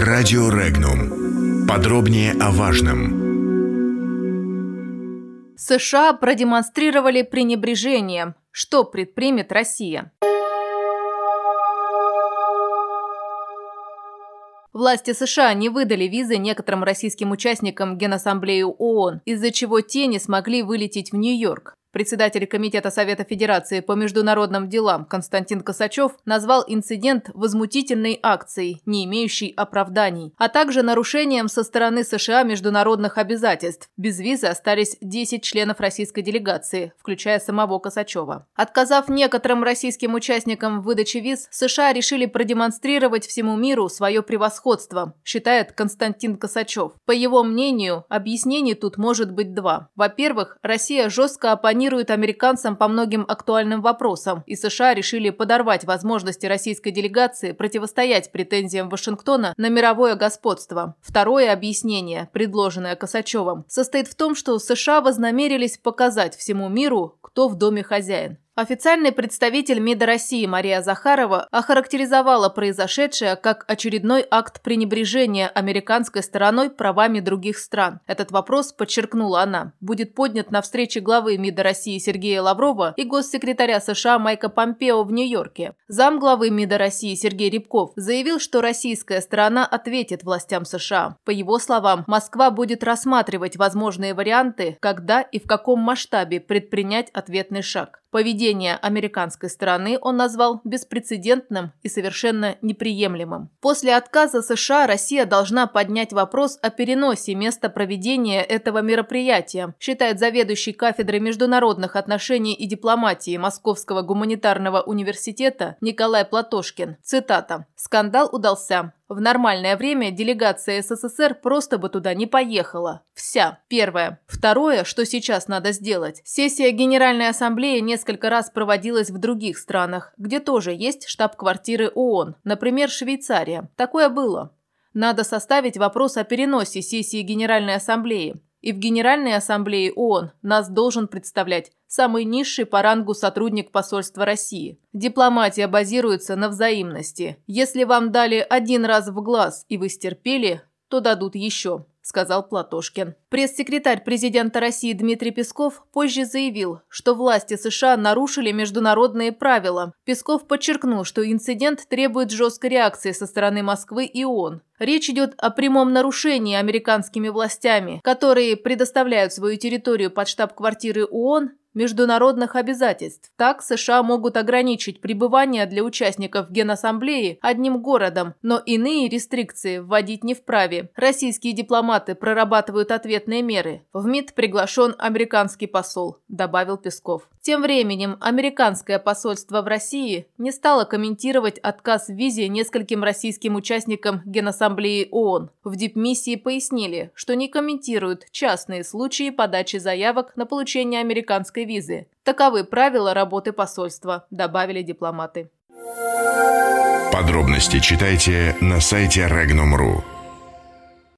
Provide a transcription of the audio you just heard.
Радио Регнум. Подробнее о важном. США продемонстрировали пренебрежение. Что предпримет Россия? Власти США не выдали визы некоторым российским участникам Генассамблеи ООН, из-за чего те не смогли вылететь в Нью-Йорк. Председатель Комитета Совета Федерации по международным делам Константин Косачев назвал инцидент возмутительной акцией, не имеющей оправданий, а также нарушением со стороны США международных обязательств. Без визы остались 10 членов российской делегации, включая самого Косачева. Отказав некоторым российским участникам в выдаче виз, США решили продемонстрировать всему миру свое превосходство, считает Константин Косачев. По его мнению, объяснений тут может быть два. Во-первых, Россия жестко оппонирует оппонирует американцам по многим актуальным вопросам, и США решили подорвать возможности российской делегации противостоять претензиям Вашингтона на мировое господство. Второе объяснение, предложенное Косачевым, состоит в том, что США вознамерились показать всему миру, кто в доме хозяин. Официальный представитель МИДа России Мария Захарова охарактеризовала произошедшее как очередной акт пренебрежения американской стороной правами других стран. Этот вопрос, подчеркнула она, будет поднят на встрече главы МИДа России Сергея Лаврова и госсекретаря США Майка Помпео в Нью-Йорке. Зам главы МИДа России Сергей Рябков заявил, что российская сторона ответит властям США. По его словам, Москва будет рассматривать возможные варианты, когда и в каком масштабе предпринять ответный шаг. Поведение американской стороны он назвал беспрецедентным и совершенно неприемлемым. После отказа США Россия должна поднять вопрос о переносе места проведения этого мероприятия, считает заведующий кафедрой международных отношений и дипломатии Московского гуманитарного университета Николай Платошкин. Цитата. «Скандал удался. В нормальное время делегация СССР просто бы туда не поехала. Вся. Первое. Второе, что сейчас надо сделать. Сессия Генеральной Ассамблеи несколько раз проводилась в других странах, где тоже есть штаб-квартиры ООН, например, Швейцария. Такое было. Надо составить вопрос о переносе сессии Генеральной Ассамблеи. И в Генеральной Ассамблее ООН нас должен представлять самый низший по рангу сотрудник посольства России. Дипломатия базируется на взаимности. Если вам дали один раз в глаз и вы стерпели, то дадут еще сказал Платошкин. Пресс-секретарь президента России Дмитрий Песков позже заявил, что власти США нарушили международные правила. Песков подчеркнул, что инцидент требует жесткой реакции со стороны Москвы и ООН. Речь идет о прямом нарушении американскими властями, которые предоставляют свою территорию под штаб-квартиры ООН международных обязательств. Так США могут ограничить пребывание для участников Генассамблеи одним городом, но иные рестрикции вводить не вправе. Российские дипломаты прорабатывают ответные меры. В МИД приглашен американский посол, добавил Песков. Тем временем американское посольство в России не стало комментировать отказ в визе нескольким российским участникам Генассамблеи ООН. В дипмиссии пояснили, что не комментируют частные случаи подачи заявок на получение американской визы. Таковы правила работы посольства, добавили дипломаты. Подробности читайте на сайте Regnum.ru.